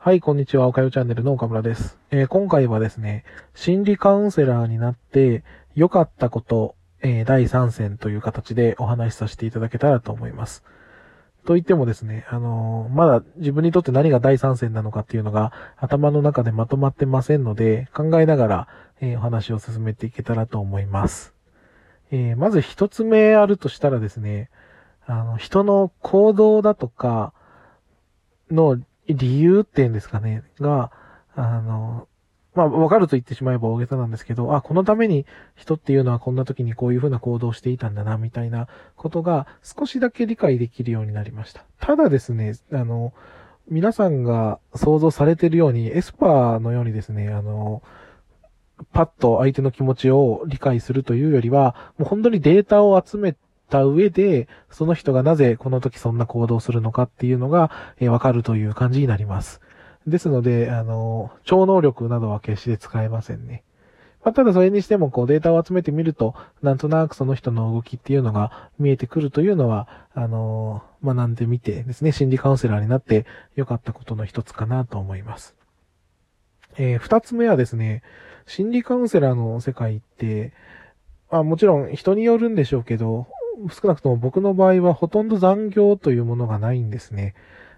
はい、こんにちは。おかよチャンネルの岡村です。えー今回はですね、心理カウンセラーになって良かったこと、えー第3戦という形でお話しさせていただけたらと思います。と言ってもですね、あのーまだ自分にとって何が第3戦なのかっていうのが頭の中でまとまってませんので、考えながら、えお話を進めていけたらと思います。えまず一つ目あるとしたらですね、あの、人の行動だとかの理由っていうんですかね、が、あの、まあ、わかると言ってしまえば大げさなんですけど、あ、このために人っていうのはこんな時にこういうふうな行動をしていたんだな、みたいなことが少しだけ理解できるようになりました。ただですね、あの、皆さんが想像されてるように、エスパーのようにですね、あの、パッと相手の気持ちを理解するというよりは、もう本当にデータを集めた上で、その人がなぜこの時そんな行動するのかっていうのが、えわかるという感じになります。ですので、あの、超能力などは決して使えませんね。まあ、ただそれにしても、こうデータを集めてみると、なんとなくその人の動きっていうのが見えてくるというのは、あの、学んでみてですね、心理カウンセラーになって良かったことの一つかなと思います。えー二つ目はですね、心理カウンセラーの世界って、まあもちろん人によるんでしょうけど、少なくとも僕の場合はほとんど残業というものがないんですね。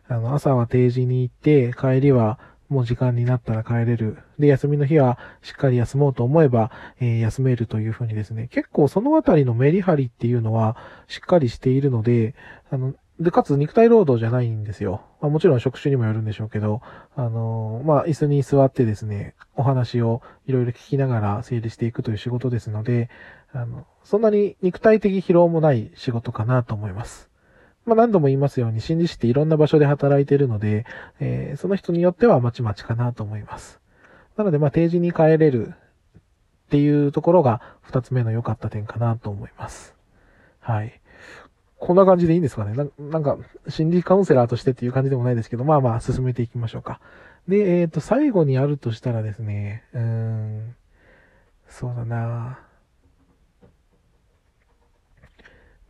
あの、朝は定時に行って、帰りはもう時間になったら帰れる。で、休みの日はしっかり休もうと思えば、えー休めるというふうにですね、結構そのあたりのメリハリっていうのはしっかりしているので、あの、で、かつ肉体労働じゃないんですよ。まあ、もちろん職種にもよるんでしょうけど、あのーまあ、椅子に座ってですね、お話をいろいろ聞きながら整理していくという仕事ですので、あの、そんなに肉体的疲労もない仕事かなと思います。まあ、何度も言いますように、心理師っていろんな場所で働いているので、えーその人によってはまちまちかなと思います。なので、ま、定時に帰れるっていうところが二つ目の良かった点かなと思います。はい。こんな感じでいいんですかねなんか、心理カウンセラーとしてっていう感じでもないですけど、まあまあ、進めていきましょうか。で、えっ、と、最後にあるとしたらですね、うーん、そうだなぁ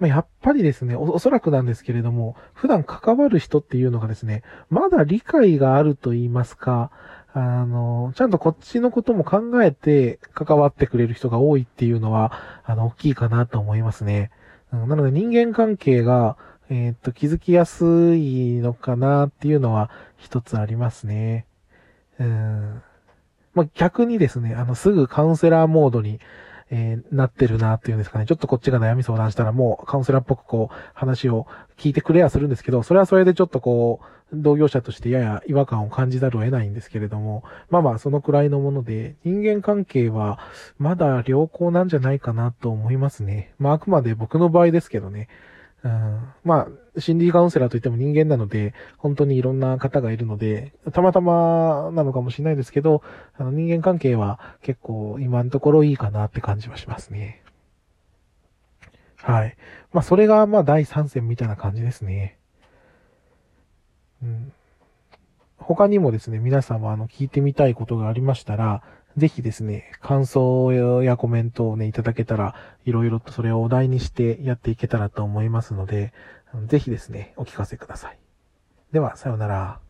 まあ、やっぱりですねお、おそらくなんですけれども、普段関わる人っていうのがですね、まだ理解があると言いますか、あの、ちゃんとこっちのことも考えて関わってくれる人が多いっていうのは、あの、大きいかなと思いますね。うんなので人間関係が、えーっと、気づきやすいのかなっていうのは一つありますね。うん。まあ、逆にですね、あの、すぐカウンセラーモードに、えーなってるなっていうんですかね。ちょっとこっちが悩み相談したらもうカウンセラーっぽくこう話を聞いてくれやするんですけど、それはそれでちょっとこう、同業者としてやや違和感を感じざるを得ないんですけれども、まあまあそのくらいのもので、人間関係はまだ良好なんじゃないかなと思いますね。まああくまで僕の場合ですけどね。うん、まあ、心理カウンセラーといっても人間なので、本当にいろんな方がいるので、たまたまなのかもしれないですけど、あの人間関係は結構今のところいいかなって感じはしますね。はい。まあそれがまあ第3戦みたいな感じですね。うん。他にもですね、皆様あの聞いてみたいことがありましたら、ぜひですね、感想やコメントをね、いただけたら、いろいろとそれをお題にしてやっていけたらと思いますので、ぜひですね、お聞かせください。では、さようなら。